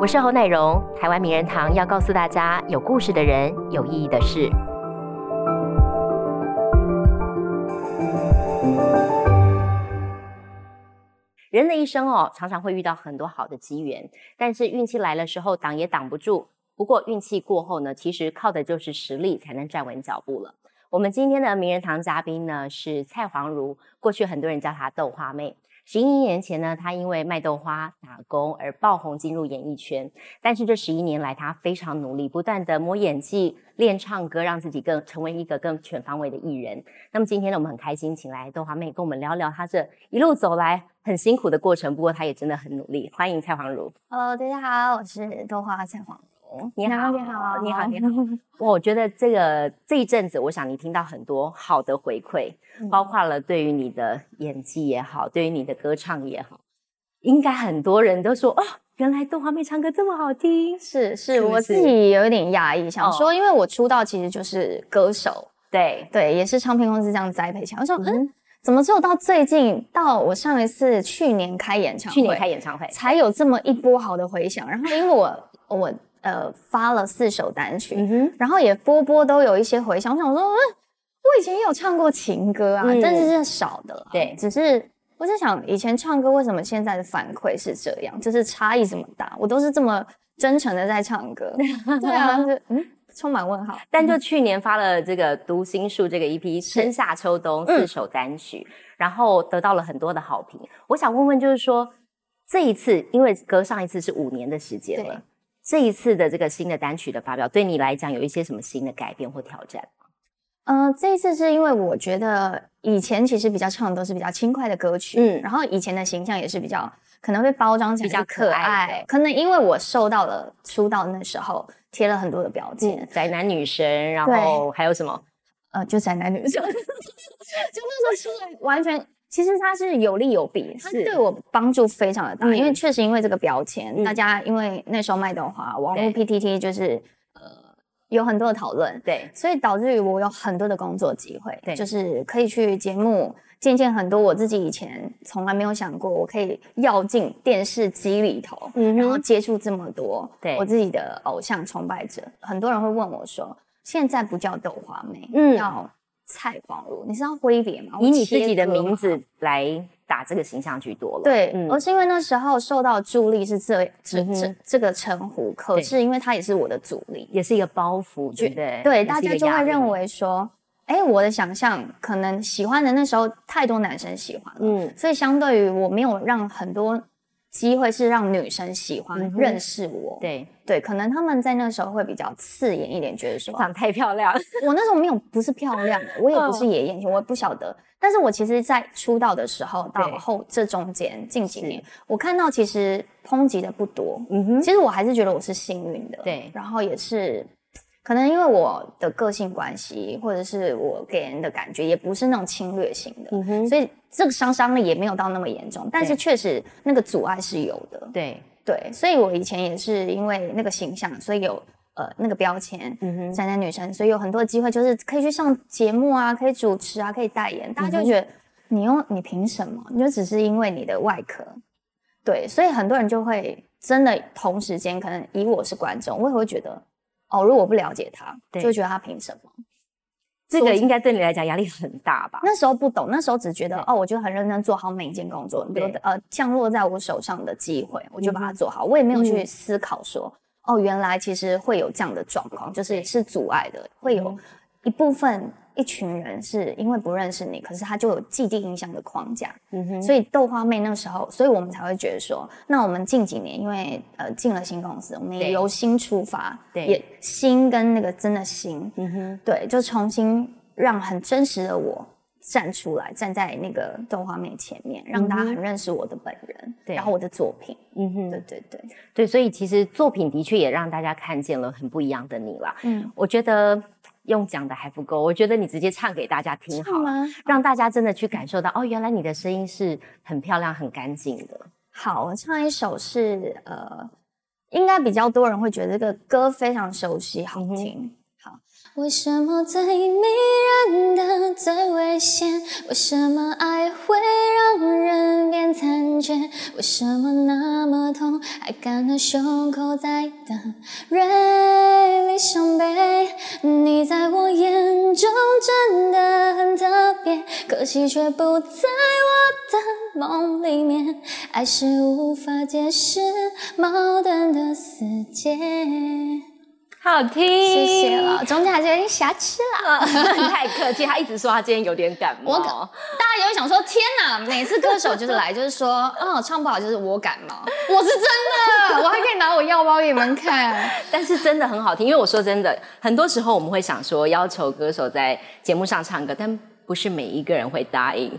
我是侯乃荣，台湾名人堂要告诉大家有故事的人，有意义的事。人的一生哦，常常会遇到很多好的机缘，但是运气来的时候挡也挡不住。不过运气过后呢，其实靠的就是实力才能站稳脚步了。我们今天的名人堂嘉宾呢是蔡黄如，过去很多人叫她豆花妹。十一年前呢，她因为卖豆花打工而爆红进入演艺圈。但是这十一年来，她非常努力，不断的磨演技、练唱歌，让自己更成为一个更全方位的艺人。那么今天呢，我们很开心请来豆花妹跟我们聊聊她这一路走来很辛苦的过程。不过她也真的很努力。欢迎蔡黄如。Hello，大家好，我是豆花蔡黄。你好，你好，你好，你好。我觉得这个这一阵子，我想你听到很多好的回馈，包括了对于你的演技也好，对于你的歌唱也好，应该很多人都说哦，原来豆花妹唱歌这么好听。是是，我自己有一点压抑，想说，因为我出道其实就是歌手，对对，也是唱片公司这样栽培起来。我说，嗯，怎么只有到最近，到我上一次去年开演唱会，去年开演唱会才有这么一波好的回响。然后因为我我。呃，发了四首单曲，然后也波波都有一些回响。我想说，嗯，我以前也有唱过情歌啊，但是是少的了。对，只是我在想，以前唱歌为什么现在的反馈是这样，就是差异这么大？我都是这么真诚的在唱歌，对啊，嗯，充满问号。但就去年发了这个《读心术》这个 EP，春夏秋冬四首单曲，然后得到了很多的好评。我想问问，就是说这一次，因为隔上一次是五年的时间了。这一次的这个新的单曲的发表，对你来讲有一些什么新的改变或挑战吗？嗯，这一次是因为我觉得以前其实比较唱的都是比较轻快的歌曲，嗯，然后以前的形象也是比较可能被包装成比较可爱，可能因为我受到了出道那时候贴了很多的标签，宅男女神，然后还有什么？呃，就宅男女神，就那时候出来完全。其实它是有利有弊，它对我帮助非常的大，因为确实因为这个标签，大家因为那时候卖豆花，网络 PTT 就是呃有很多的讨论，对，所以导致于我有很多的工作机会，对，就是可以去节目见见很多我自己以前从来没有想过我可以要进电视机里头，然后接触这么多，对我自己的偶像崇拜者，很多人会问我说，现在不叫豆花妹，嗯，叫。蔡黄如，你是要挥别吗？以你自己的名字来打这个形象居多了。对，而是因为那时候受到助力是这这这这个称呼，可是因为他也是我的阻力，也是一个包袱，对不对？对，大家就会认为说，哎，我的想象可能喜欢的那时候太多男生喜欢了，嗯，所以相对于我没有让很多。机会是让女生喜欢认识我，对对，可能他们在那时候会比较刺眼一点，觉得说长太漂亮。我那时候没有，不是漂亮的，我也不是野眼睛，我也不晓得。但是我其实，在出道的时候到后这中间近几年，我看到其实抨击的不多。嗯哼，其实我还是觉得我是幸运的。对，然后也是。可能因为我的个性关系，或者是我给人的感觉也不是那种侵略性的，所以这个伤伤力也没有到那么严重。但是确实那个阻碍是有的。对对，所以我以前也是因为那个形象，所以有呃那个标签，嗯哼宅男女生，所以有很多机会，就是可以去上节目啊，可以主持啊，可以代言。大家就觉得你用你凭什么？你就只是因为你的外壳。对，所以很多人就会真的同时间，可能以我是观众，我也会觉得。哦，如果不了解他，就觉得他凭什么？这个应该对你来讲压力很大吧？那时候不懂，那时候只觉得哦，我就很认真做好每一件工作，比如呃降落在我手上的机会，我就把它做好。我也没有去思考说，哦，原来其实会有这样的状况，就是是阻碍的，会有一部分。一群人是因为不认识你，可是他就有既定印象的框架，嗯哼，所以豆花妹那时候，所以我们才会觉得说，那我们近几年因为呃进了新公司，我们也由新出发，对，也新跟那个真的新，嗯哼，对，就重新让很真实的我站出来，站在那个豆花妹前面，让大家很认识我的本人，对，然后我的作品，嗯哼，对对对。对，所以其实作品的确也让大家看见了很不一样的你啦，嗯，我觉得。用讲的还不够，我觉得你直接唱给大家听好吗？让大家真的去感受到哦，原来你的声音是很漂亮、很干净的。好，我唱一首是呃，应该比较多人会觉得这个歌非常熟悉、好听。好，为什么最迷人的最危险？为什么爱会让人变残缺？为什么那么痛，还敢和胸口在等锐利伤悲？你在我眼中真的很特别，可惜却不在我的梦里面。爱是无法解释矛盾的死结。好听，谢谢了。中间还是有点瑕疵啦，太客气。他一直说他今天有点感冒，我大家也会想说：天哪！每次歌手就是来，就是说，哦，唱不好就是我感冒。我是真的，我还可以拿我药包给你们看。但是真的很好听，因为我说真的，很多时候我们会想说要求歌手在节目上唱歌，但不是每一个人会答应。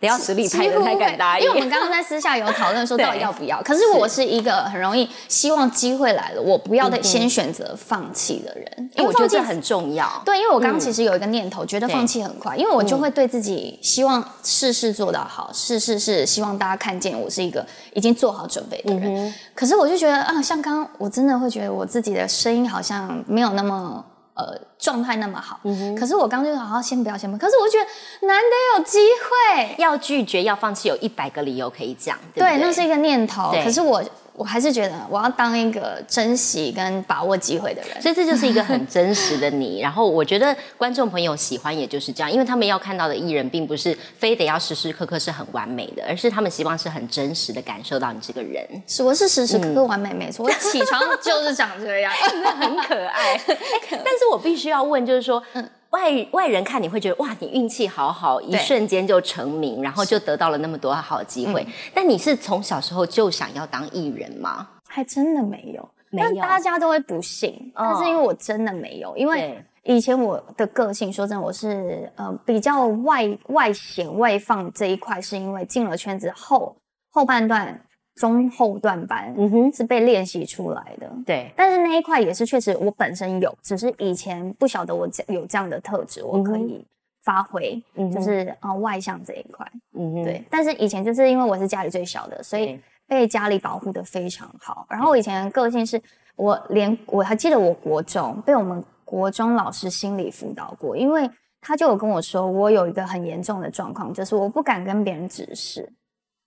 得要实力派的才敢答应，因为我们刚刚在私下有讨论说 到底要不要。可是我是一个很容易希望机会来了，我不要的先选择放弃的人，因为我觉得这很重要。对，因为我刚刚其实有一个念头，觉得放弃很快，因为我就会对自己希望事事做到好，事事是希望大家看见我是一个已经做好准备的人。可是我就觉得啊，像刚刚我真的会觉得我自己的声音好像没有那么。呃，状态那么好，可是我刚就好好先不要先不，可是我觉得难得有机会，要拒绝要放弃，有一百个理由可以讲，对，那是一个念头，可是我。我还是觉得我要当一个珍惜跟把握机会的人，所以这就是一个很真实的你。然后我觉得观众朋友喜欢，也就是这样，因为他们要看到的艺人，并不是非得要时时刻刻是很完美的，而是他们希望是很真实的感受到你这个人。是，我是时时刻刻完美，没错。我起床就是长这样，真的很可爱。但是我必须要问，就是说。外外人看你会觉得哇，你运气好好，一瞬间就成名，然后就得到了那么多好机会。但你是从小时候就想要当艺人吗？还真的没有，没有，大家都会不信。但是因为我真的没有，因为以前我的个性，说真的，我是呃比较外外显外放这一块，是因为进了圈子后后半段。中后段班，嗯哼，是被练习出来的。对，但是那一块也是确实我本身有，只是以前不晓得我有这样的特质，我可以发挥，嗯就是啊外向这一块。嗯哼，对。但是以前就是因为我是家里最小的，所以被家里保护的非常好。然后我以前个性是，我连我还记得我国中被我们国中老师心理辅导过，因为他就有跟我说，我有一个很严重的状况，就是我不敢跟别人指示。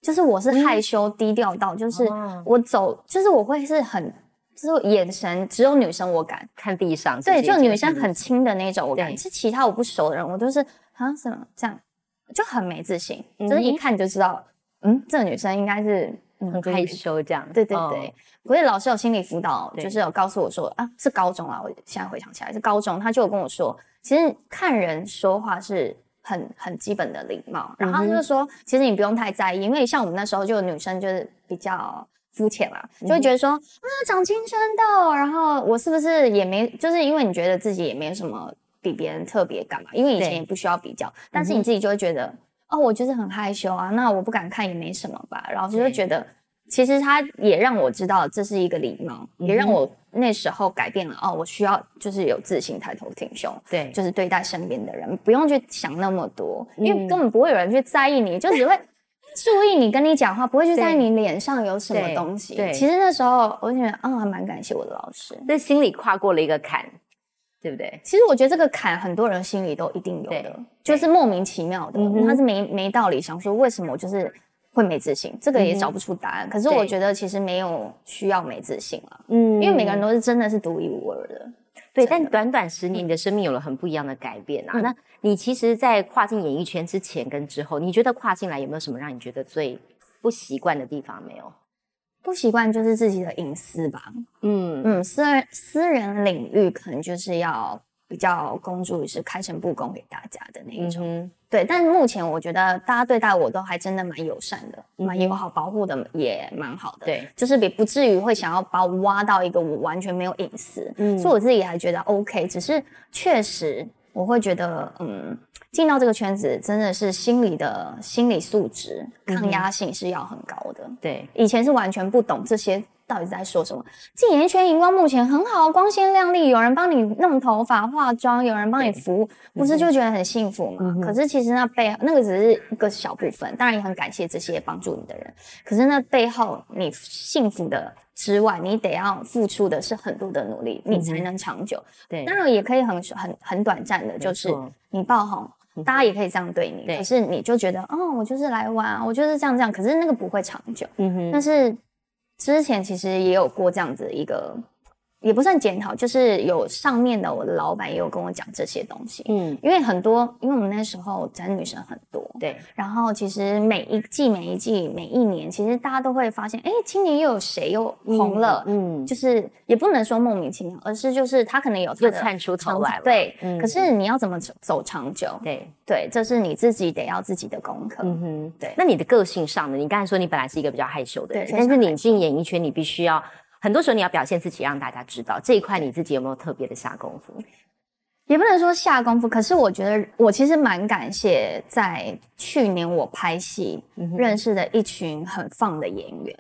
就是我是害羞低调到，就是我走，就是我会是很，就是眼神只有女生我敢看地上，对，就女生很轻的那种我敢，是其他我不熟的人，我都是啊什么这样，就很没自信，就是一看就知道，嗯，这个女生应该是很害羞这样，对对对。所以老师有心理辅导，就是有告诉我说啊，是高中啊，我现在回想起来是高中，他就有跟我说，其实看人说话是。很很基本的礼貌，然后他就说，其实你不用太在意，因为像我们那时候就女生就是比较肤浅啦，就会觉得说啊长青春痘，然后我是不是也没，就是因为你觉得自己也没有什么比别人特别干嘛，因为以前也不需要比较，但是你自己就会觉得哦，我就是很害羞啊，那我不敢看也没什么吧，然后就会觉得。其实他也让我知道这是一个礼貌，也让我那时候改变了哦，我需要就是有自信，抬头挺胸，对，就是对待身边的人，不用去想那么多，因为根本不会有人去在意你，就只会 注意你跟你讲话，不会去在意你脸上有什么东西。对，其实那时候我就觉得，嗯，还蛮感谢我的老师，在心里跨过了一个坎，对不对？其实我觉得这个坎很多人心里都一定有的，就是莫名其妙的，他是没没道理想说为什么我就是。会没自信，这个也找不出答案。可是我觉得其实没有需要没自信啊，嗯，因为每个人都是真的是独一无二的。对，但短短十年，你的生命有了很不一样的改变啊。那你其实，在跨进演艺圈之前跟之后，你觉得跨进来有没有什么让你觉得最不习惯的地方？没有，不习惯就是自己的隐私吧。嗯嗯，私人私人领域可能就是要。比较公诸于是开诚布公给大家的那一种，对。但是目前我觉得大家对待我都还真的蛮友善的，蛮友好，保护的也蛮好的。对，就是比不至于会想要把我挖到一个我完全没有隐私。嗯，所以我自己还觉得 OK。只是确实我会觉得，嗯，进到这个圈子真的是心理的心理素质、抗压性是要很高的。对，以前是完全不懂这些。到底在说什么？进演艺圈荧光幕前很好，光鲜亮丽，有人帮你弄头发、化妆，有人帮你服务，不是就觉得很幸福吗？可是其实那背那个只是一个小部分，当然也很感谢这些帮助你的人。可是那背后你幸福的。之外，你得要付出的是很多的努力，你才能长久。对，当然也可以很很很短暂的，就是你爆红，大家也可以这样对你。可是你就觉得，哦，我就是来玩，我就是这样这样。可是那个不会长久。嗯哼。但是之前其实也有过这样子一个。也不算检讨，就是有上面的我的老板也有跟我讲这些东西。嗯，因为很多，因为我们那时候宅女生很多，对。然后其实每一季、每一季、每一年，其实大家都会发现，哎，今年又有谁又红了？嗯，就是也不能说莫名其妙，而是就是他可能有又窜出头来了。对，可是你要怎么走长久？对对，这是你自己得要自己的功课。嗯哼，对。那你的个性上呢？你刚才说你本来是一个比较害羞的人，但是你进演艺圈，你必须要。很多时候你要表现自己，让大家知道这一块你自己有没有特别的下功夫？也不能说下功夫，可是我觉得我其实蛮感谢在去年我拍戏认识的一群很放的演员。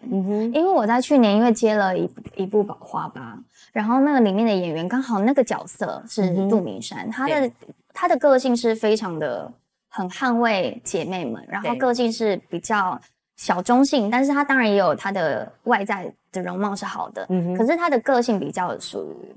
因为我在去年因为接了一一部《宝花吧》，然后那个里面的演员刚好那个角色是杜明山，他的他的个性是非常的很捍卫姐妹们，然后个性是比较小中性，但是他当然也有他的外在。的容貌是好的，嗯可是他的个性比较属于，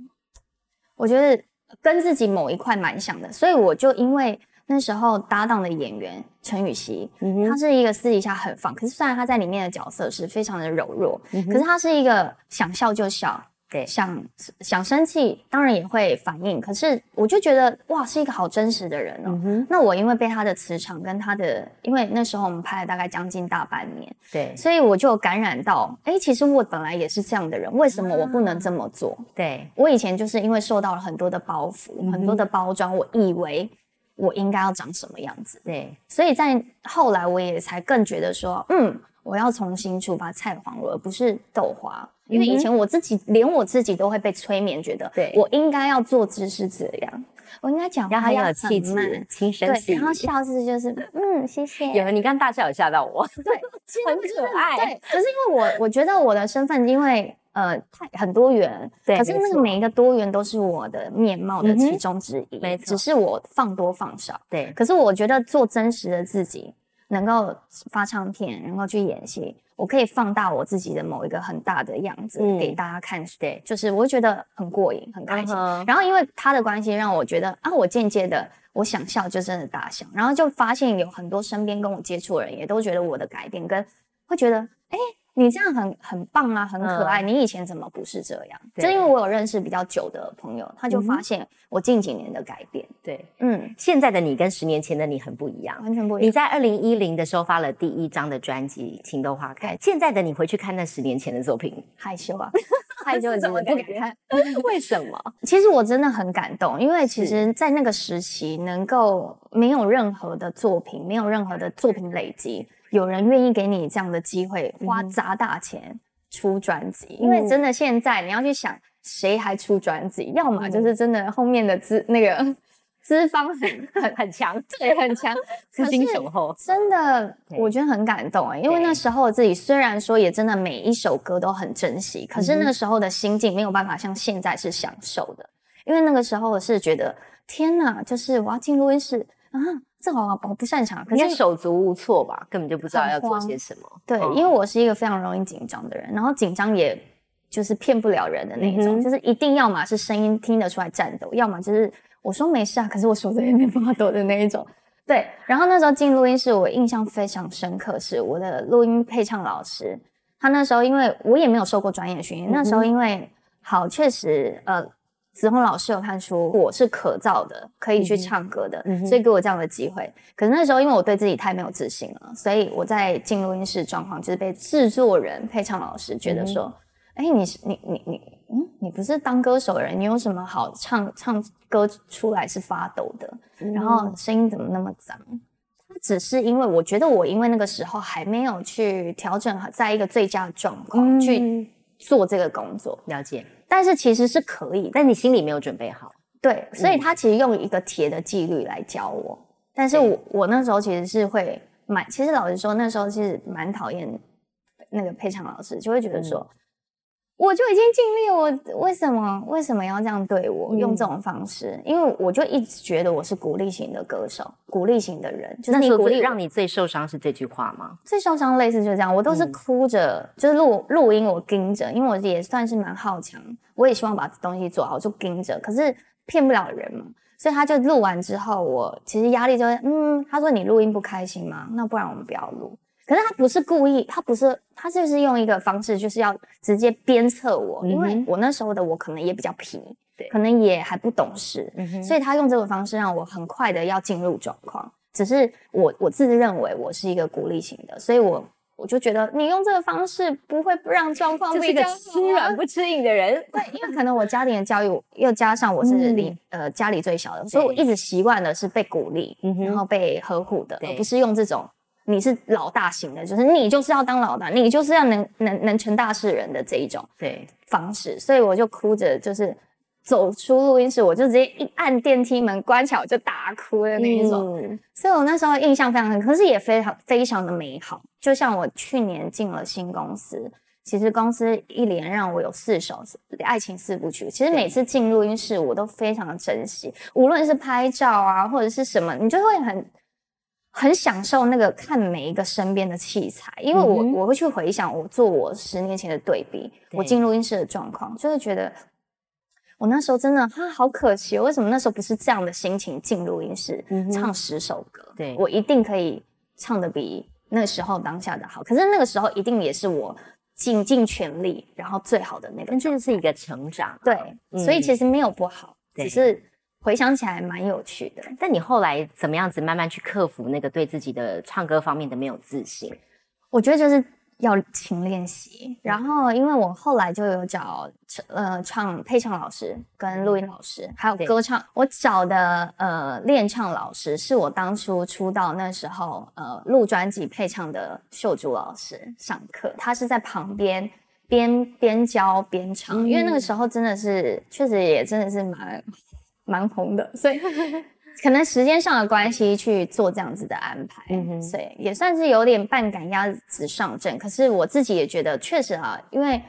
我觉得跟自己某一块蛮像的，所以我就因为那时候搭档的演员陈雨希，嗯他是一个私底下很放，可是虽然他在里面的角色是非常的柔弱，可是他是一个想笑就笑。对，想想生气，当然也会反应。可是我就觉得，哇，是一个好真实的人哦。那我因为被他的磁场跟他的，因为那时候我们拍了大概将近大半年，对，所以我就感染到，哎，其实我本来也是这样的人，为什么我不能这么做？对我以前就是因为受到了很多的包袱，很多的包装，我以为我应该要长什么样子。对，所以在后来我也才更觉得说，嗯，我要重新出发菜黄而不是豆花。因为以前我自己连我自己都会被催眠，觉得我应该要做姿势这样，我应该讲话要有气质、轻声细然后笑是就是嗯，谢谢。有你刚大笑有吓到我，对，很可爱。对，可是因为我我觉得我的身份因为呃太很多元，对，可是那个每一个多元都是我的面貌的其中之一，没错，只是我放多放少。对，可是我觉得做真实的自己，能够发唱片，然后去演戏。我可以放大我自己的某一个很大的样子给大家看，对，就是我会觉得很过瘾、很开心。然后因为他的关系，让我觉得啊，我间接的我想笑就真的大笑，然后就发现有很多身边跟我接触的人也都觉得我的改变跟会觉得哎。你这样很很棒啊，很可爱。你以前怎么不是这样？就因为我有认识比较久的朋友，他就发现我近几年的改变。对，嗯，现在的你跟十年前的你很不一样，完全不一样。你在二零一零的时候发了第一张的专辑《情窦花开》，现在的你回去看那十年前的作品，害羞啊，害羞怎么不敢看？为什么？其实我真的很感动，因为其实，在那个时期，能够没有任何的作品，没有任何的作品累积。有人愿意给你这样的机会，花砸大钱出专辑，因为真的现在你要去想，谁还出专辑？要么就是真的后面的资那个 资方很很很强，对，很强，资金雄厚。真的，我觉得很感动哎，因为那时候自己虽然说也真的每一首歌都很珍惜，可是那个时候的心境没有办法像现在是享受的，因为那个时候是觉得天哪，就是我要进录音室啊。这好我不擅长，可是手足无措吧，根本就不知道要做些什么。对，因为我是一个非常容易紧张的人，然后紧张也就是骗不了人的那一种，就是一定要么是声音听得出来颤抖，要么就是我说没事啊，可是我手在那边发抖的那一种。对，然后那时候进录音室，我印象非常深刻，是我的录音配唱老师，他那时候因为我也没有受过专业训练，那时候因为好确实呃。子红老师有看出我是可造的，可以去唱歌的，所以给我这样的机会。可是那时候因为我对自己太没有自信了，所以我在进录音室状况就是被制作人、配唱老师觉得说：“哎，你是你你你，嗯，你不是当歌手的人，你有什么好唱唱歌出来是发抖的？然后声音怎么那么脏？”他只是因为我觉得我因为那个时候还没有去调整好，在一个最佳的状况去做这个工作，了解。但是其实是可以，但你心里没有准备好。对，所以他其实用一个铁的纪律来教我。但是我我那时候其实是会蛮，其实老实说，那时候其实蛮讨厌那个配唱老师，就会觉得说，我就已经尽力，我为什么为什么要这样对我？用这种方式，因为我就一直觉得我是鼓励型的歌手，鼓励型的人，就是你鼓励让你最受伤是这句话吗？最受伤类似就这样，我都是哭着，就是录录音我盯着，因为我也算是蛮好强，我也希望把东西做好，就盯着，可是骗不了人嘛，所以他就录完之后，我其实压力就会，嗯，他说你录音不开心吗？那不然我们不要录。可是他不是故意，他不是，他就是用一个方式，就是要直接鞭策我，因为我那时候的我可能也比较皮，对，可能也还不懂事，所以他用这个方式让我很快的要进入状况。只是我我自认为我是一个鼓励型的，所以我我就觉得你用这个方式不会不让状况比较吃软不吃硬的人，对，因为可能我家庭的教育又加上我是里呃家里最小的，所以我一直习惯的是被鼓励，然后被呵护的，而不是用这种。你是老大型的，就是你就是要当老大，你就是要能能能成大事人的这一种对方式，所以我就哭着就是走出录音室，我就直接一按电梯门关起来，我就大哭的那一种。所以我那时候印象非常深，可是也非常非常的美好。就像我去年进了新公司，其实公司一连让我有四首爱情四部曲，其实每次进录音室我都非常的珍惜，无论是拍照啊或者是什么，你就会很。很享受那个看每一个身边的器材，因为我我会去回想我做我十年前的对比，我进录音室的状况，就会觉得我那时候真的哈好可惜，为什么那时候不是这样的心情进录音室唱十首歌？对。我一定可以唱的比那时候当下的好，可是那个时候一定也是我尽尽全力，然后最好的那个，这是一个成长，对，所以其实没有不好，只是。回想起来蛮有趣的，但你后来怎么样子慢慢去克服那个对自己的唱歌方面的没有自信？我觉得就是要勤练习。然后，因为我后来就有找呃唱配唱老师、跟录音老师，还有歌唱。我找的呃练唱老师是我当初出道那时候呃录专辑配唱的秀珠老师上课，他是在旁边边边教边唱，因为那个时候真的是确实也真的是蛮。蛮红的，所以 可能时间上的关系去做这样子的安排，所以也算是有点半赶鸭子上阵。可是我自己也觉得，确实啊，因为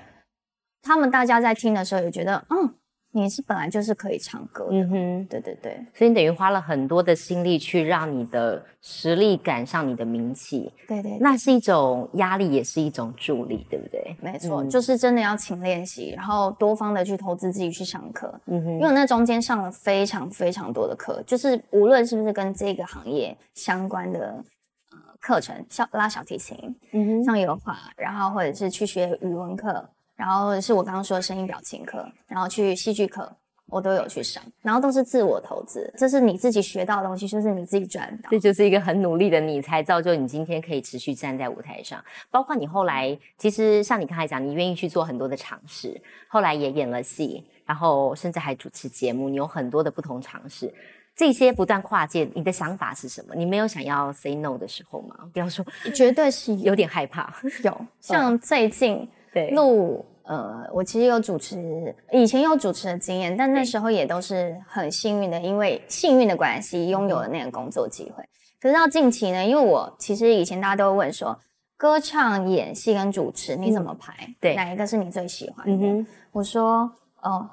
他们大家在听的时候也觉得，嗯。你是本来就是可以唱歌的，嗯哼，对对对，所以你等于花了很多的心力去让你的实力赶上你的名气，对对，那是一种压力，也是一种助力，对不对？没错，就是真的要勤练习，然后多方的去投资自己去上课，嗯哼，因为那中间上了非常非常多的课，就是无论是不是跟这个行业相关的呃课程，像拉小提琴，嗯哼，上油画，然后或者是去学语文课。然后是我刚刚说的声音表情课，然后去戏剧课，我都有去上，然后都是自我投资，这是你自己学到的东西，就是你自己赚到。这就是一个很努力的你，才造就你今天可以持续站在舞台上。包括你后来，其实像你刚才讲，你愿意去做很多的尝试，后来也演了戏，然后甚至还主持节目，你有很多的不同尝试。这些不断跨界，你的想法是什么？你没有想要 say no 的时候吗？不要说，绝对是有点害怕。有，像最近。录呃，我其实有主持，以前有主持的经验，但那时候也都是很幸运的，因为幸运的关系拥有了那个工作机会。可是到近期呢，因为我其实以前大家都会问说，歌唱、演戏跟主持你怎么排？对，哪一个是你最喜欢的？我说哦，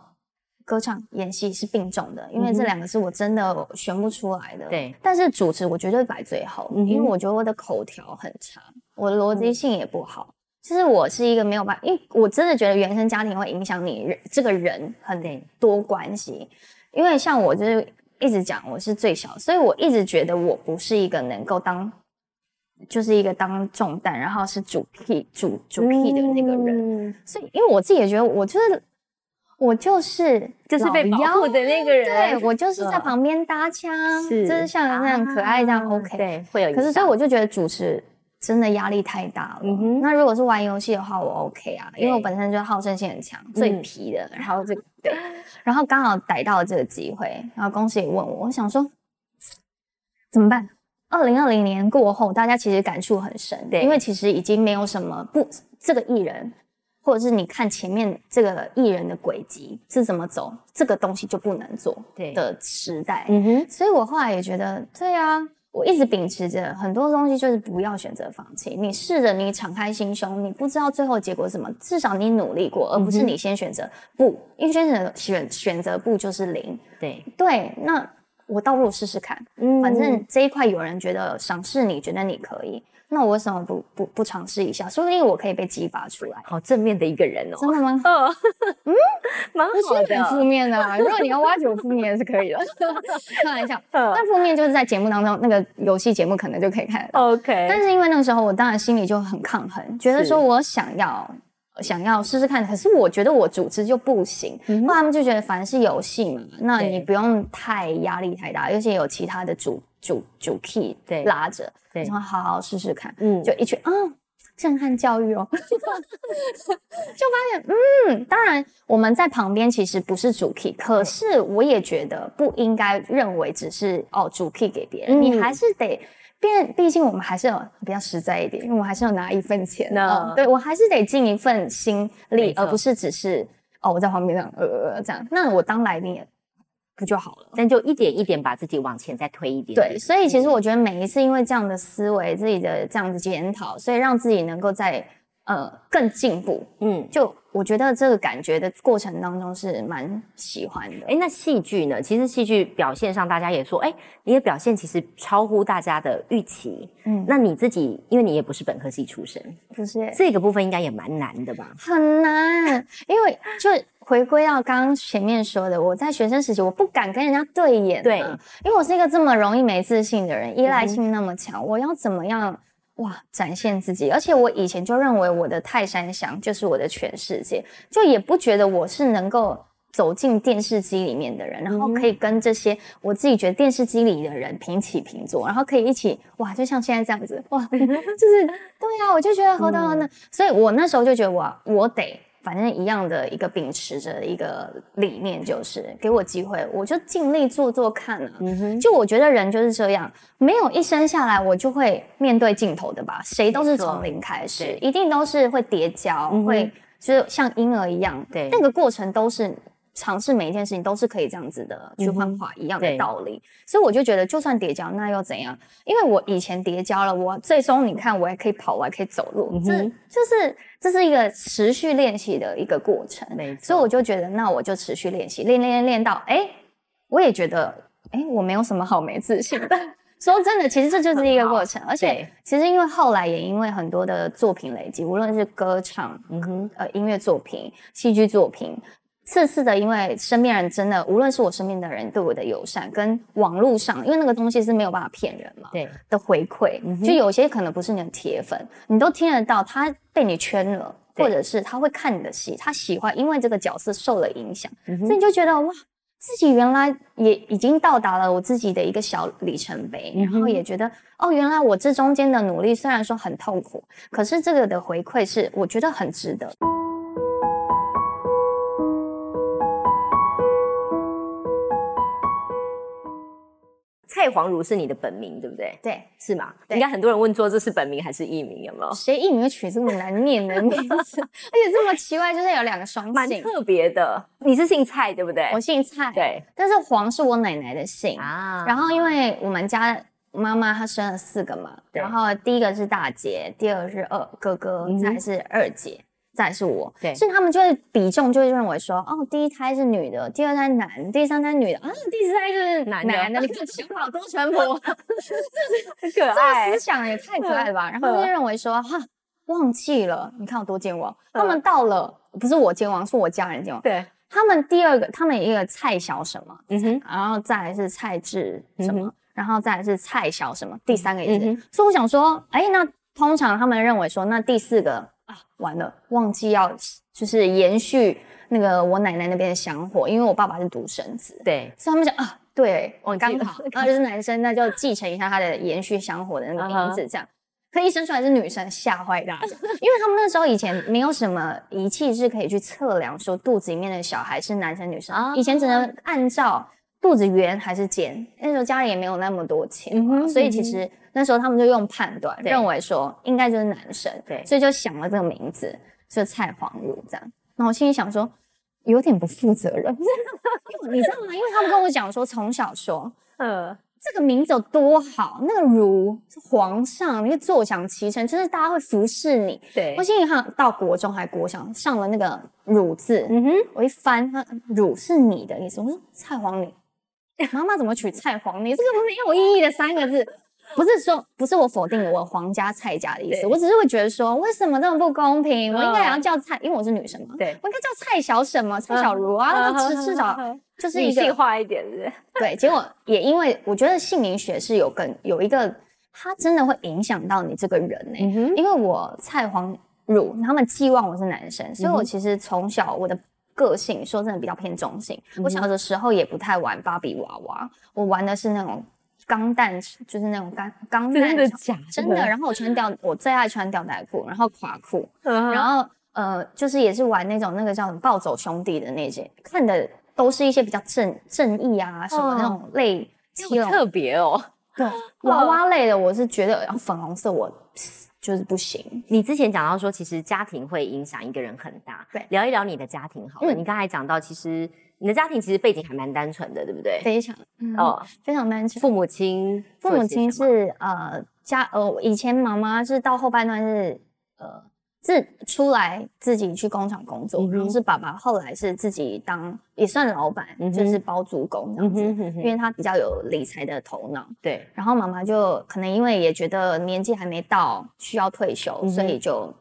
歌唱、演戏是并重的，因为这两个是我真的选不出来的。对，但是主持我绝对摆最后，因为我觉得我的口条很差，我的逻辑性也不好。其实我是一个没有办法，因为我真的觉得原生家庭会影响你人这个人很多关系。因为像我就是一直讲我是最小，所以我一直觉得我不是一个能够当，就是一个当重担，然后是主 key 主主 key 的那个人。所以，因为我自己也觉得我就是我就是就是被保护的那个人，对我就是在旁边搭腔，就是像那样可爱这样 OK。对，会有。可是所以我就觉得主持。真的压力太大了。那如果是玩游戏的话，我 OK 啊，因为我本身就好胜心很强，最皮的。然后这个对，然后刚好逮到这个机会，然后公司也问我，我想说怎么办？二零二零年过后，大家其实感触很深，对，因为其实已经没有什么不这个艺人，或者是你看前面这个艺人的轨迹是怎么走，这个东西就不能做的时代。嗯哼，所以我后来也觉得，对啊。我一直秉持着很多东西，就是不要选择放弃。你试着，你敞开心胸，你不知道最后结果什么，至少你努力过，而不是你先选择不，因为选择选选择不就是零。对对，那我倒不如试试看，反正这一块有人觉得赏识你，觉得你可以。那我为什么不不不尝试一下？说不定我可以被激发出来。好正面的一个人哦，真的吗？嗯，蛮好的。负面的，如果你要挖掘负面是可以的。开玩笑，那负面就是在节目当中，那个游戏节目可能就可以看。OK。但是因为那个时候，我当然心里就很抗衡，觉得说我想要想要试试看，可是我觉得我组织就不行。后来他们就觉得，凡是游戏嘛，那你不用太压力太大，而且有其他的主主主 key 对拉着。对，然后好好试试看，嗯，就一群啊，震撼教育哦，就发现，嗯，当然我们在旁边其实不是主 key，可是我也觉得不应该认为只是哦主 key 给别人，你还是得变，毕竟我们还是要比较实在一点，因为我还是要拿一份钱，呢，对我还是得尽一份心力，而不是只是哦我在旁边这样呃这样，那我当来宾也。不就好了？但就一点一点把自己往前再推一点。对，所以其实我觉得每一次因为这样的思维，自己的这样子检讨，所以让自己能够在呃更进步。嗯，就我觉得这个感觉的过程当中是蛮喜欢的。哎，那戏剧呢？其实戏剧表现上，大家也说，哎，你的表现其实超乎大家的预期。嗯，那你自己，因为你也不是本科系出身，不是这个部分应该也蛮难的吧？很难，因为就。回归到刚刚前面说的，我在学生时期我不敢跟人家对眼，对，因为我是一个这么容易没自信的人，依赖性那么强，我要怎么样哇展现自己？而且我以前就认为我的泰山祥就是我的全世界，就也不觉得我是能够走进电视机里面的人，然后可以跟这些我自己觉得电视机里的人平起平坐，然后可以一起哇，就像现在这样子哇，就是对呀，我就觉得何德何能，所以我那时候就觉得我我得。反正一样的一个秉持着一个理念，就是给我机会，我就尽力做做看啊。就我觉得人就是这样，没有一生下来我就会面对镜头的吧？谁都是从零开始，一定都是会叠交，会就是像婴儿一样，对，那个过程都是。尝试每一件事情都是可以这样子的去幻化一样的道理，所以我就觉得，就算叠交那又怎样？因为我以前叠交了，我最终你看我还可以跑，我还可以走路，这就是这是一个持续练习的一个过程。所以我就觉得，那我就持续练习，练练练练到，哎，我也觉得，哎，我没有什么好没自信的。说真的，其实这就是一个过程，而且其实因为后来也因为很多的作品累积，无论是歌唱，嗯哼，呃，音乐作品、戏剧作品。次次的，因为身边人真的，无论是我身边的人对我的友善，跟网络上，因为那个东西是没有办法骗人嘛，对的回馈，就有些可能不是你的铁粉，你都听得到，他被你圈了，或者是他会看你的戏，他喜欢，因为这个角色受了影响，所以你就觉得哇，自己原来也已经到达了我自己的一个小里程碑，然后也觉得哦，原来我这中间的努力虽然说很痛苦，可是这个的回馈是我觉得很值得。蔡黄如是你的本名，对不对？对，是吗？应该很多人问说这是本名还是艺名，有没有？谁艺名会取这么难念的名字？而且这么奇怪，就是有两个双姓，蛮特别的。你是姓蔡，对不对？我姓蔡，对。但是黄是我奶奶的姓啊。然后因为我们家妈妈她生了四个嘛，然后第一个是大姐，第二个是二哥哥，再是二姐。再是我，对，所以他们就会比重就会认为说，哦，第一胎是女的，第二胎男，第三胎女的，啊，第四胎是男的，你看想法多淳朴，很可爱，这个思想也太可爱了吧？然后就认为说，哈，忘记了，你看我多健忘。他们到了，不是我健忘，是我家人健忘。对，他们第二个，他们一个蔡小什么，嗯哼，然后再来是蔡志什么，然后再来是蔡小什么，第三个也是。所以我想说，哎，那通常他们认为说，那第四个。完了，忘记要就是延续那个我奶奶那边的香火，因为我爸爸是独生子，对，所以他们讲啊，对，刚好，然后就是男生，那就继承一下他的延续香火的那个名字，这样。可一生出来是女生，吓坏大家，因为他们那时候以前没有什么仪器是可以去测量说肚子里面的小孩是男生女生，以前只能按照肚子圆还是尖，那时候家里也没有那么多钱，所以其实。那时候他们就用判断，认为说应该就是男生，对，所以就想了这个名字，就蔡黄如这样。那我心里想说，有点不负责任，你知道吗？因为他们跟我讲说，从小说，呃，这个名字有多好，那个如是皇上，你会坐享其成，就是大家会服侍你。对我心里看到国中还国小上了那个汝字，嗯哼，我一翻，它汝是你的意思。我说蔡黄你，妈妈怎么取蔡黄你？这个没有意义的三个字。不是说不是我否定我皇家蔡家的意思，我只是会觉得说为什么这么不公平？我应该也要嗯叫蔡，因为我是女生嘛，对我应该叫蔡小什么蔡小茹啊，那至至少就是理一个性化一点的，对，结果也因为我觉得姓名学是有跟有一个，它真的会影响到你这个人呢、因为我蔡黄汝他们寄望我是男生，所以我其实从小我的个性说真的比较偏中性。嗯我小的时候也不太玩芭比娃娃，我玩的是那种钢弹，就是那种钢钢弹球假真的。然后我穿吊，我最爱穿吊带裤，然后垮裤，然然后呃，就是也是玩那种那个叫什么暴走兄弟的那些，看的都是一些比较正正义啊什么那种类特别哦。对 娃娃类的，我是觉得然后粉红色我就是不行。你之前讲到说，其实家庭会影响一个人很大。对聊一聊你的家庭好了。嗯你刚才讲到，其实你的家庭其实背景还蛮单纯的，对不对？非常哦，哦，非常单纯。父母亲，父母亲是呃家呃，以前妈妈是到后半段是呃自出来自己去工厂工作，嗯然后是爸爸后来是自己当也算老板，嗯就是包租公这样子，嗯哼哼哼。因为他比较有理财的头脑。对，然后妈妈就可能因为也觉得年纪还没到需要退休，嗯所以就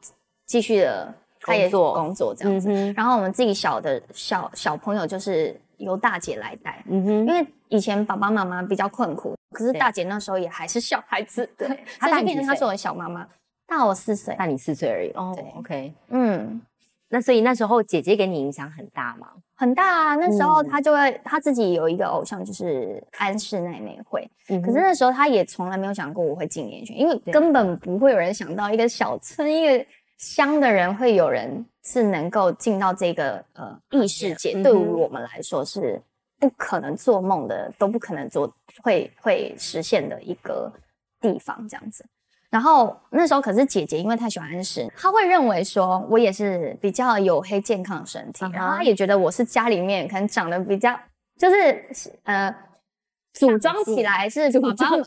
继续的他也工作。工作这样子。嗯，然后我们自己小的小小朋友就是由大姐来带，嗯，因为以前爸爸妈妈比较困苦，可是大姐那时候也还是小孩子，对，她就变成她是我的小妈妈，大我四岁。大你四岁而已。哦对，OK。嗯，那所以那时候姐姐给你影响很大吗？很大啊。那时候嗯她就会，她自己有一个偶像，就是安室奈美惠。嗯可是那时候她也从来没有想过我会进演艺圈，因为根本不会有人想到一个小村、一个乡的人会有人是能够进到这个呃异世界。嗯对于我们来说是不可能做梦的，都不可能做会会实现的一个地方，这样子。然后那时候可是姐姐因为太喜欢安室，她会认为说我也是比较黝黑健康的身体然后她也觉得我是家里面可能长得比较就是呃组装起来是爸爸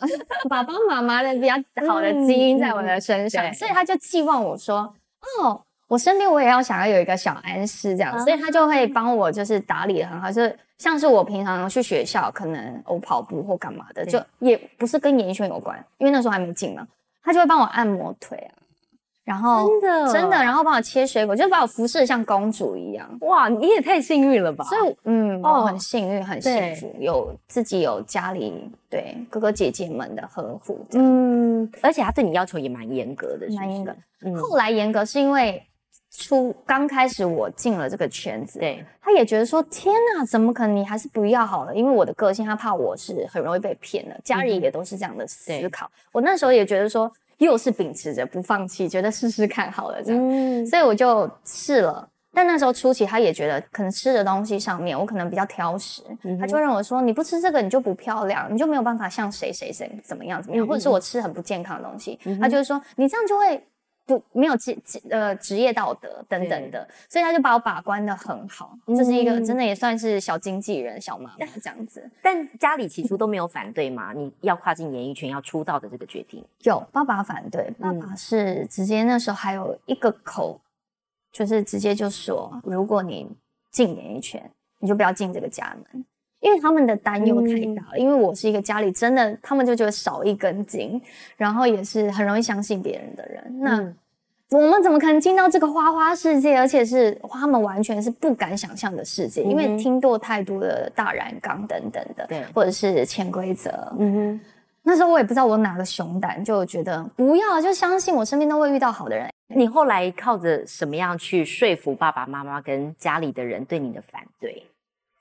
爸爸妈妈的比较 好的基因在我的身上，所以她就寄望我说哦。我身边我也要想要有一个小安室这样，所以她就会帮我就是打理的很好，就是像是我平常去学校，可能我跑步或干嘛的，就也不是跟演艺圈有关，因为那时候还没进嘛，他就会帮我按摩腿啊，然后真的真的，然后帮我切水果，就把我服侍的像公主一样。哇，你也太幸运了吧！所以，嗯，哦我很幸运，很幸福，有自己有家里对哥哥姐姐们的呵护。嗯，嗯，而且他对你要求也蛮严格的，是不是蛮严格。嗯，后来严格是因为初刚开始我进了这个圈子，对，他也觉得说：“天哪，怎么可能？你还是不要好了。”因为我的个性，他怕我是很容易被骗的。家里也都是这样的思考。我那时候也觉得说，又是秉持着不放弃，觉得试试看好了这样，嗯，所以我就试了。但那时候初期，他也觉得可能吃的东西上面，我可能比较挑食，嗯他就会认为说，你不吃这个你就不漂亮，你就没有办法像谁谁谁怎么样怎么样，或者是我吃很不健康的东西，嗯他就会说你这样就会不没有职职呃职业道德等等的，所以他就把我把关的很好，就是一个嗯真的也算是小经纪人、小妈妈这样子。但家里起初都没有反对嘛？你要跨进演艺圈、要出道的这个决定，有爸爸反对，爸嗯爸是直接那时候还有一个口，就是直接就说，如果你进演艺圈，你就不要进这个家门，因为他们的担忧太大了。因为我是一个家里真的，他们就觉得少一根筋，然后也是很容易相信别人的人。那、嗯我们怎么可能进到这个花花世界？而且是他们完全是不敢想象的世界，因为听过太多的大染缸等等的，对或者是潜规则，嗯哼那时候我也不知道我哪个熊胆，就觉得不要，就相信我身边都会遇到好的人。你后来靠着什么样去说服爸爸妈妈跟家里的人对你的反对？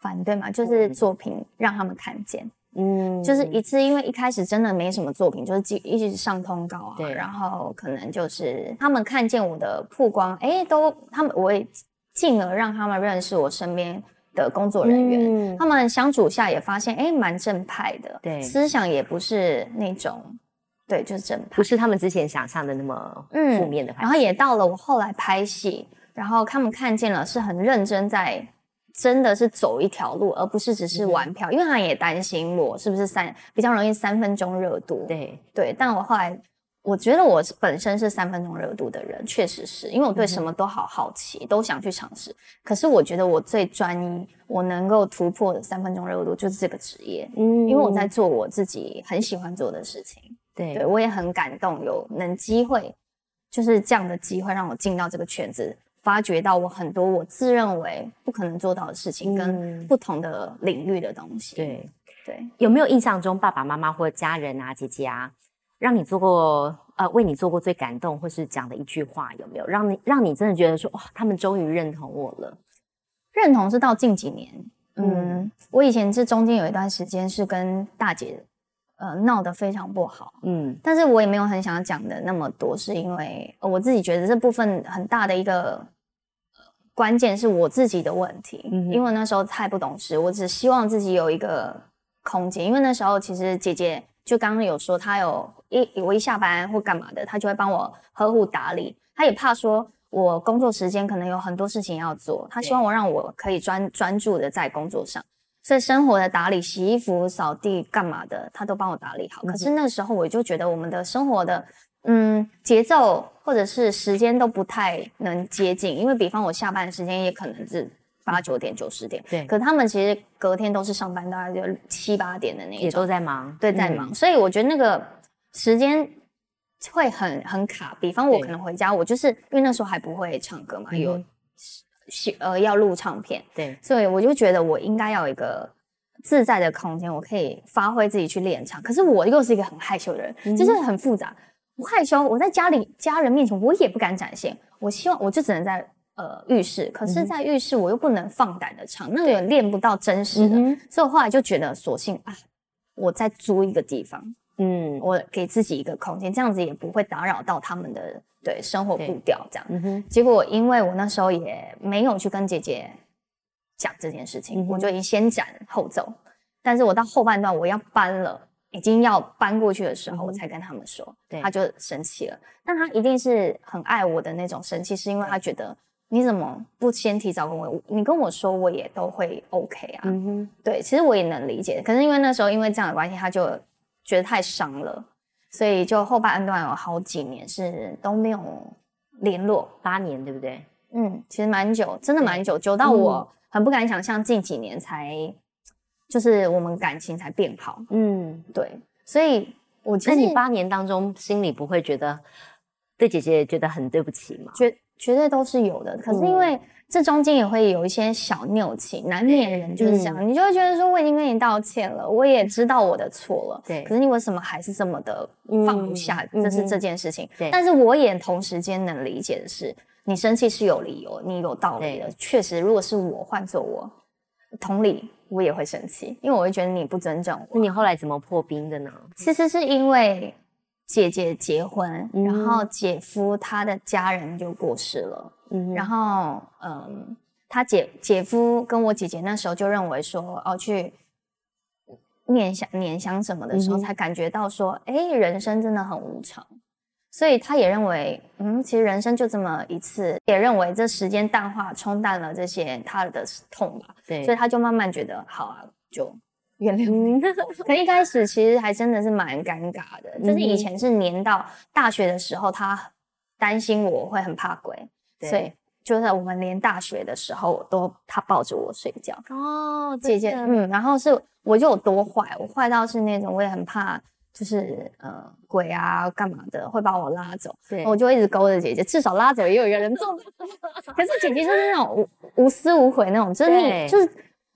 反对嘛，就是作品让他们看见，嗯就是一次，因为一开始真的没什么作品，就是一一直上通告啊，对。然后可能就是他们看见我的曝光，哎，都他们我也进而让他们认识我身边的工作人员，嗯。他们相处下也发现，哎，蛮正派的，对。思想也不是那种，对，就是正派不。是他们之前想象的那么嗯负面的然后也到了我后来拍戏，然后他们看见了是很认真在真的是走一条路，而不是只是玩票，因为他也担心我是不是三比较容易三分钟热度。对对，但我后来我觉得我本身是三分钟热度的人，确实是因为我对什么都好好奇，都想去尝试。可是我觉得我最专一，我能够突破的三分钟热度就是这个职业，嗯，因为我在做我自己很喜欢做的事情。对，对我也很感动，有能机会就是这样的机会让我进到这个圈子。发掘到我很多我自认为不可能做到的事情，跟不同的领域的东西。对对，有没有印象中爸爸妈妈或家人啊、姐姐啊，让你做过呃为你做过最感动或是讲的一句话？有没有让你让你真的觉得说哇，他们终于认同我了？认同是到近几年，嗯，我以前是中间有一段时间是跟大姐呃闹得非常不好，嗯，但是我也没有很想讲的那么多，是因为我自己觉得这部分很大的一个。关键是我自己的问题，因为那时候太不懂事，我只希望自己有一个空间。因为那时候其实姐姐就刚刚有说，她有一我一下班或干嘛的，她就会帮我呵护打理。她也怕说我工作时间可能有很多事情要做，她希望我让我可以专专注的在工作上，所以生活的打理、洗衣服、扫地干嘛的，她都帮我打理好。可是那时候我就觉得我们的生活的。嗯，节奏或者是时间都不太能接近，因为比方我下班的时间也可能是八九点、九十点，对。可他们其实隔天都是上班，大概就七八点的那种，也都在忙，对，在忙。所以我觉得那个时间会很很卡。比方我可能回家，我就是因为那时候还不会唱歌嘛，有呃要录唱片，对。所以我就觉得我应该要有一个自在的空间，我可以发挥自己去练唱。可是我又是一个很害羞的人，就是很复杂。不害羞，我在家里家人面前我也不敢展现。我希望我就只能在呃浴室，可是，在浴室我又不能放胆的唱，那个练不到真实的。所以我后来就觉得，索性啊，我再租一个地方，嗯，我给自己一个空间，这样子也不会打扰到他们的对生活步调。这样，结果因为我那时候也没有去跟姐姐讲这件事情，我就已经先斩后奏。但是我到后半段我要搬了。已经要搬过去的时候，我才跟他们说，他就生气了。但他一定是很爱我的那种生气，是因为他觉得你怎么不先提早跟我，你跟我说我也都会 OK 啊。嗯哼，对，其实我也能理解。可是因为那时候因为这样的关系，他就觉得太伤了，所以就后半段有好几年是都没有联络，八年对不对？嗯，其实蛮久，真的蛮久，久到我很不敢想象，近几年才。就是我们感情才变好，嗯，对，所以我那你八年当中心里不会觉得对姐姐觉得很对不起吗？绝绝对都是有的，可是因为这中间也会有一些小拗情，难免人就是这样，你就会觉得说我已经跟你道歉了，我也知道我的错了，对，可是你为什么还是这么的放不下？这是这件事情，对，但是我也同时间能理解的是，你生气是有理由，你有道理的，确实，如果是我换做我，同理。我也会生气，因为我会觉得你不尊重我。那你后来怎么破冰的呢？其实是因为姐姐结婚，然后姐夫他的家人就过世了。嗯，然后嗯，他姐姐夫跟我姐姐那时候就认为说，哦，去念想念想什么的时候，才感觉到说，哎，人生真的很无常。所以他也认为，嗯，其实人生就这么一次，也认为这时间淡化冲淡了这些他的痛吧。对，所以他就慢慢觉得，好啊，就原谅。可一开始其实还真的是蛮尴尬的，就是以前是黏到大学的时候，他担心我会很怕鬼，所以就是我们连大学的时候都他抱着我睡觉。哦，姐姐，嗯，然后是我就有多坏，我坏到是那种我也很怕。就是呃鬼啊干嘛的会把我拉走，我就一直勾着姐姐，至少拉走也有一个人做。可是姐姐就是那种无无私无悔那种，就是你就是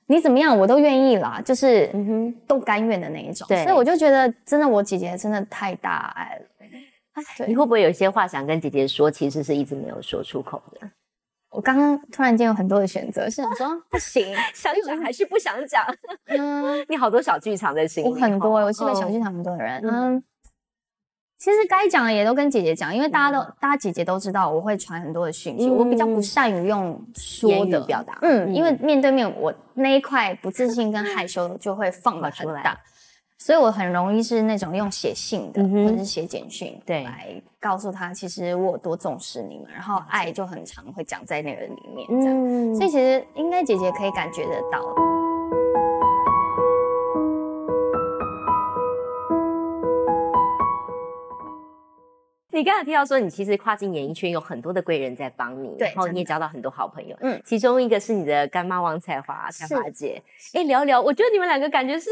你怎么样我都愿意啦，就是嗯哼都甘愿的那一种。所以我就觉得真的我姐姐真的太大爱了。你会不会有一些话想跟姐姐说，其实是一直没有说出口的？我刚刚突然间有很多的选择，是想说 不行，想讲还是不想讲？嗯，你好多小剧场在心里，我很多，我是个小剧场很多的人。嗯，其实该讲的也都跟姐姐讲，因为大家都大家姐姐都知道我会传很多的讯息，我比较不善于用说的表达。嗯，因为面对面我那一块不自信跟害羞 就会放的很大。所以我很容易是那种用写信的，或者是写简讯，对，来告诉他其实我多重视你们，然后爱就很常会讲在那个里面，这样。所以其实应该姐姐可以感觉得到。你刚才提到说，你其实跨境演艺圈有很多的贵人在帮你，然后你也交到很多好朋友。嗯，其中一个是你的干妈王彩华，彩华姐。哎，聊聊，我觉得你们两个感觉是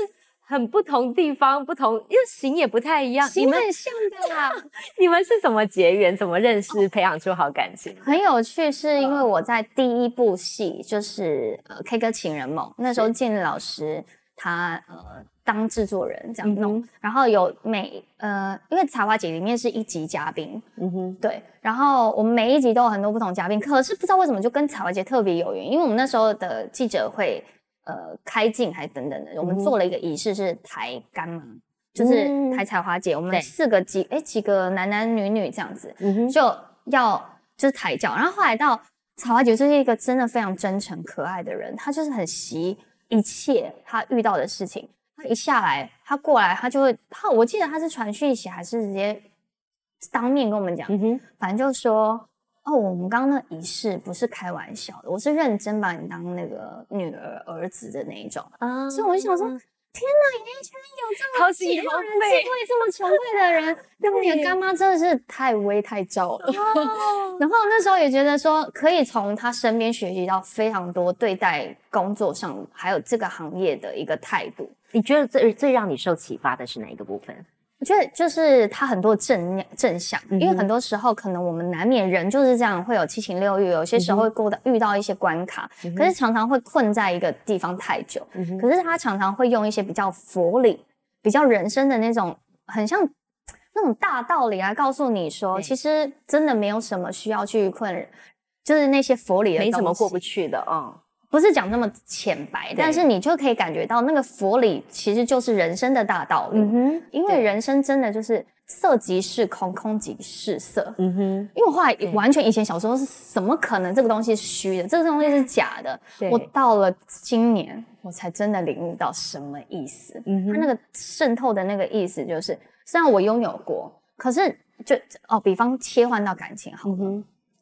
很不同地方，不同，因为型也不太一样。型很像的啦。你们是怎么结缘？怎么认识？培养出好感情？很有趣，是因为我在第一部戏就是呃《K 歌情人梦》，那时候建老师他呃。当制作人这样弄，然后有每呃，因为《茶花姐》里面是一集嘉宾，嗯哼，对，然后我们每一集都有很多不同嘉宾，可是不知道为什么就跟《茶花姐》特别有缘，因为我们那时候的记者会呃开镜还等等的，我们做了一个仪式是抬干嘛，就是抬彩花姐，我们四个几哎几个男男女女这样子，就要就是抬轿，然后后来到彩花姐就是一个真的非常真诚可爱的人，她就是很习一切她遇到的事情。她一下来，她过来，她就会，她我记得她是传讯息，还是直接当面跟我们讲，反正就说，哦，我们刚刚那仪式不是开玩笑的，我是认真把你当那个女儿儿子的那一种，啊，所以我就想说，天哪，演艺圈有这么几个人气会这么穷贵的人，那你的干妈真的是太威太照了。然后那时候也觉得说，可以从他身边学习到非常多对待工作上还有这个行业的一个态度。你觉得最最让你受启发的是哪一个部分？我觉得就是他很多正正向，因为很多时候可能我们难免人就是这样，会有七情六欲，有些时候会过的遇到一些关卡，可是常常会困在一个地方太久。可是他常常会用一些比较佛理、比较人生的那种，很像那种大道理来告诉你说，其实真的没有什么需要去困，就是那些佛理没什么过不去的啊。不是讲那么浅白，但是你就可以感觉到那个佛理其实就是人生的大道理。嗯哼，因为人生真的就是色即是空，空即是色。嗯哼，因为我后来完全以前小时候是怎么可能这个东西是虚的，这个东西是假的？我到了今年我才真的领悟到什么意思。嗯哼，它那个渗透的那个意思就是，虽然我拥有过，可是就哦，比方切换到感情，好，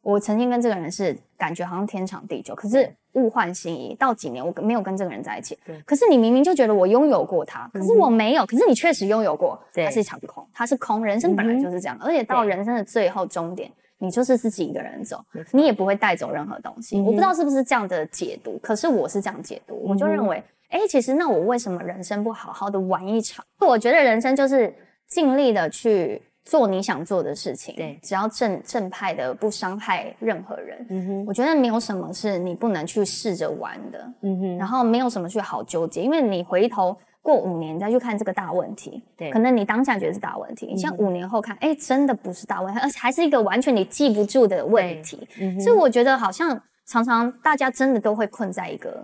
我曾经跟这个人是感觉好像天长地久，可是。物换星移，到几年我没有跟这个人在一起。对。可是你明明就觉得我拥有过他，可是我没有。可是你确实拥有过。对。它是一场空，它是空。人生本来就是这样，而且到人生的最后终点，你就是自己一个人走，你也不会带走任何东西。我不知道是不是这样的解读，可是我是这样解读，我就认为，哎，其实那我为什么人生不好好的玩一场？我觉得人生就是尽力的去。做你想做的事情，对，只要正正派的，不伤害任何人。嗯哼，我觉得没有什么是你不能去试着玩的。嗯哼，然后没有什么去好纠结，因为你回头过五年再去看这个大问题，对，可能你当下觉得是大问题，你像五年后看，哎，真的不是大问题，而且还是一个完全你记不住的问题。嗯所以我觉得好像常常大家真的都会困在一个，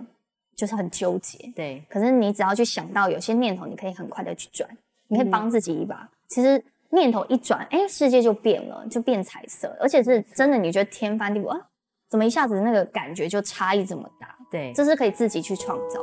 就是很纠结。对，可是你只要去想到有些念头，你可以很快的去转，你可以帮自己一把。其实。念头一转，哎，世界就变了，就变彩色，而且是真的，你觉得天翻地覆啊？怎么一下子那个感觉就差异这么大？对，这是可以自己去创造。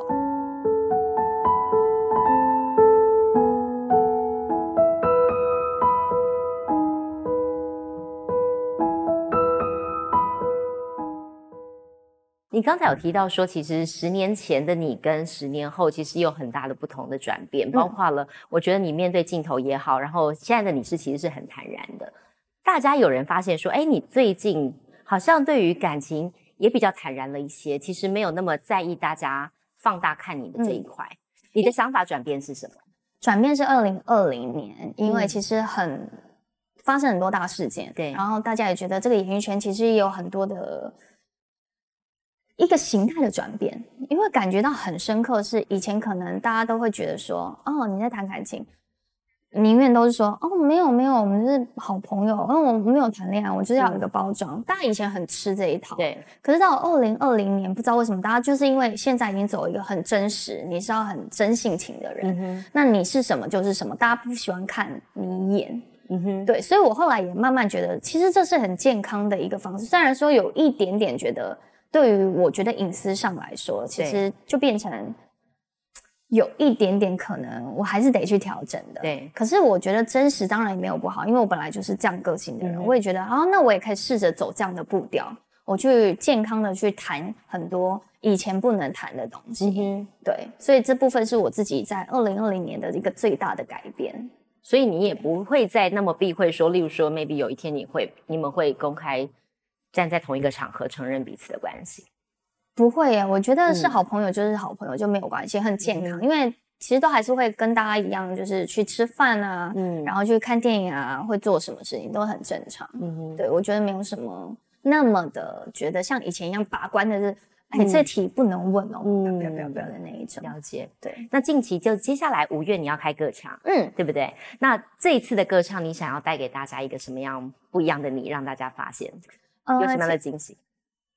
你刚才有提到说，其实十年前的你跟十年后其实有很大的不同的转变，包括了我觉得你面对镜头也好，然后现在的你是其实是很坦然的。大家有人发现说，哎，你最近好像对于感情也比较坦然了一些，其实没有那么在意大家放大看你的这一块。你的想法转变是什么？转变是二零二零年，因为其实很发生很多大事件，对，然后大家也觉得这个演艺圈其实也有很多的。一个形态的转变，因为感觉到很深刻，是以前可能大家都会觉得说，哦，你在谈感情，宁愿都是说，哦，没有没有，我们是好朋友，哦，我没有谈恋爱，我就是要有一个包装。大家以前很吃这一套，对。可是到二零二零年，不知道为什么，大家就是因为现在已经走一个很真实，你是要很真性情的人，那你是什么就是什么，大家不喜欢看你演，嗯哼，对。所以我后来也慢慢觉得，其实这是很健康的一个方式，虽然说有一点点觉得。对于我觉得隐私上来说，其实就变成有一点点可能，我还是得去调整的。对，可是我觉得真实当然也没有不好，因为我本来就是这样个性的人，我也觉得啊，那我也可以试着走这样的步调，我去健康的去谈很多以前不能谈的东西。对，所以这部分是我自己在二零二零年的一个最大的改变。所以你也不会再那么避讳说，例如说，maybe 有一天你会，你们会公开站在同一个场合承认彼此的关系。不会耶，我觉得是好朋友就是好朋友就没有关系，很健康。因为其实都还是会跟大家一样，就是去吃饭啊，嗯，然后去看电影啊，会做什么事情都很正常。嗯哼，对我觉得没有什么那么的觉得像以前一样把关的是，哎，这题不能问哦，不要不要不要的那一种。了解，对。那近期就接下来五月你要开歌唱，嗯，对不对？那这一次的歌唱，你想要带给大家一个什么样不一样的你，让大家发现有什么样的惊喜？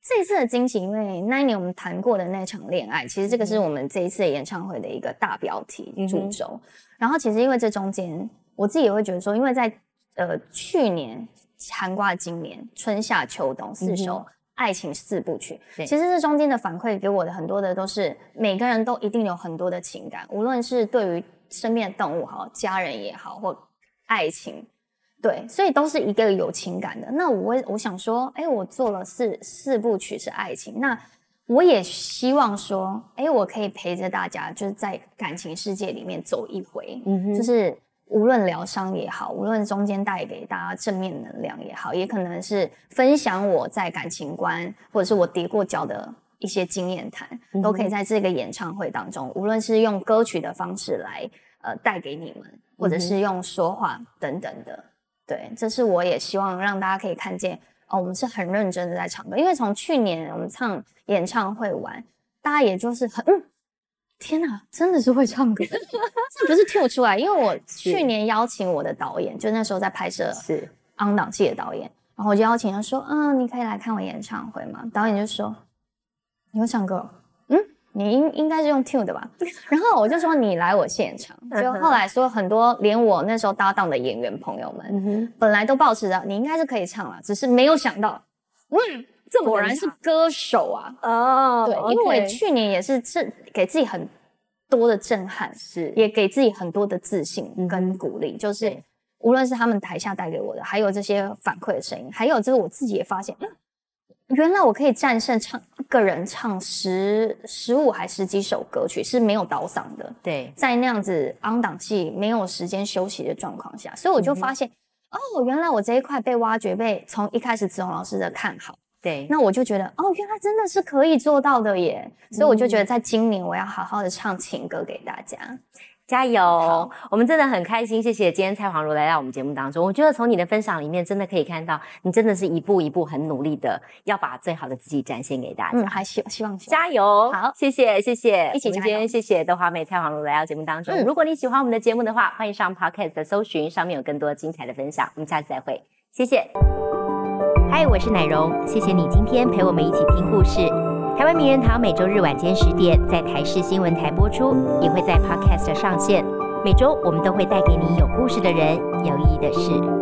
这一次的惊喜，因为那一年我们谈过的那场恋爱，其实这个是我们这一次演唱会的一个大标题主轴。然后其实因为这中间，我自己也会觉得说，因为在呃去年涵挂今年春夏秋冬四首爱情四部曲，其实这中间的反馈给我的很多的都是每个人都一定有很多的情感，无论是对于身边的动物好、家人也好，或爱情。对，所以都是一个有情感的。那我我想说，哎，我做了四四部曲是爱情，那我也希望说，哎，我可以陪着大家，就是在感情世界里面走一回，嗯就是无论疗伤也好，无论中间带给大家正面能量也好，也可能是分享我在感情观或者是我跌过脚的一些经验谈，都可以在这个演唱会当中，无论是用歌曲的方式来呃带给你们，或者是用说话等等的。对，这是我也希望让大家可以看见哦，我们是很认真的在唱歌。因为从去年我们唱演唱会完，大家也就是很嗯，天哪，真的是会唱歌，这不是跳出来。因为我 去年邀请我的导演，就那时候在拍摄是昂档戏的导演，然后我就邀请他说，嗯，你可以来看我演唱会吗？导演就说，你会唱歌。你应应该是用 tune 的吧，然后我就说你来我现场，就后来说很多连我那时候搭档的演员朋友们，本来都保持着你应该是可以唱了，只是没有想到，嗯，这果然是歌手啊，哦，对，因为我去年也是这给自己很多的震撼，是也给自己很多的自信跟鼓励，就是无论是他们台下带给我的，还有这些反馈的声音，还有这个我自己也发现。原来我可以战胜唱一个人唱十十五还十几首歌曲是没有倒嗓的。对，在那样子昂档期没有时间休息的状况下，所以我就发现哦，原来我这一块被挖掘，被从一开始子龙老师的看好。对，那我就觉得哦，原来真的是可以做到的耶。所以我就觉得在今年我要好好的唱情歌给大家。加油！我们真的很开心，谢谢今天蔡黄如来到我们节目当中。我觉得从你的分享里面，真的可以看到你真的是一步一步很努力的，要把最好的自己展现给大家。嗯，还希希望加油！好，谢谢谢谢，一起今天！谢谢豆花妹蔡黄如来到节目当中。如果你喜欢我们的节目的话，欢迎上 Podcast 的搜寻，上面有更多精彩的分享。我们下次再会，谢谢。嗨，我是奶蓉，谢谢你今天陪我们一起听故事。台湾名人堂每周日晚间十点在台视新闻台播出，也会在 Podcast 上线。每周我们都会带给你有故事的人，有意义的事。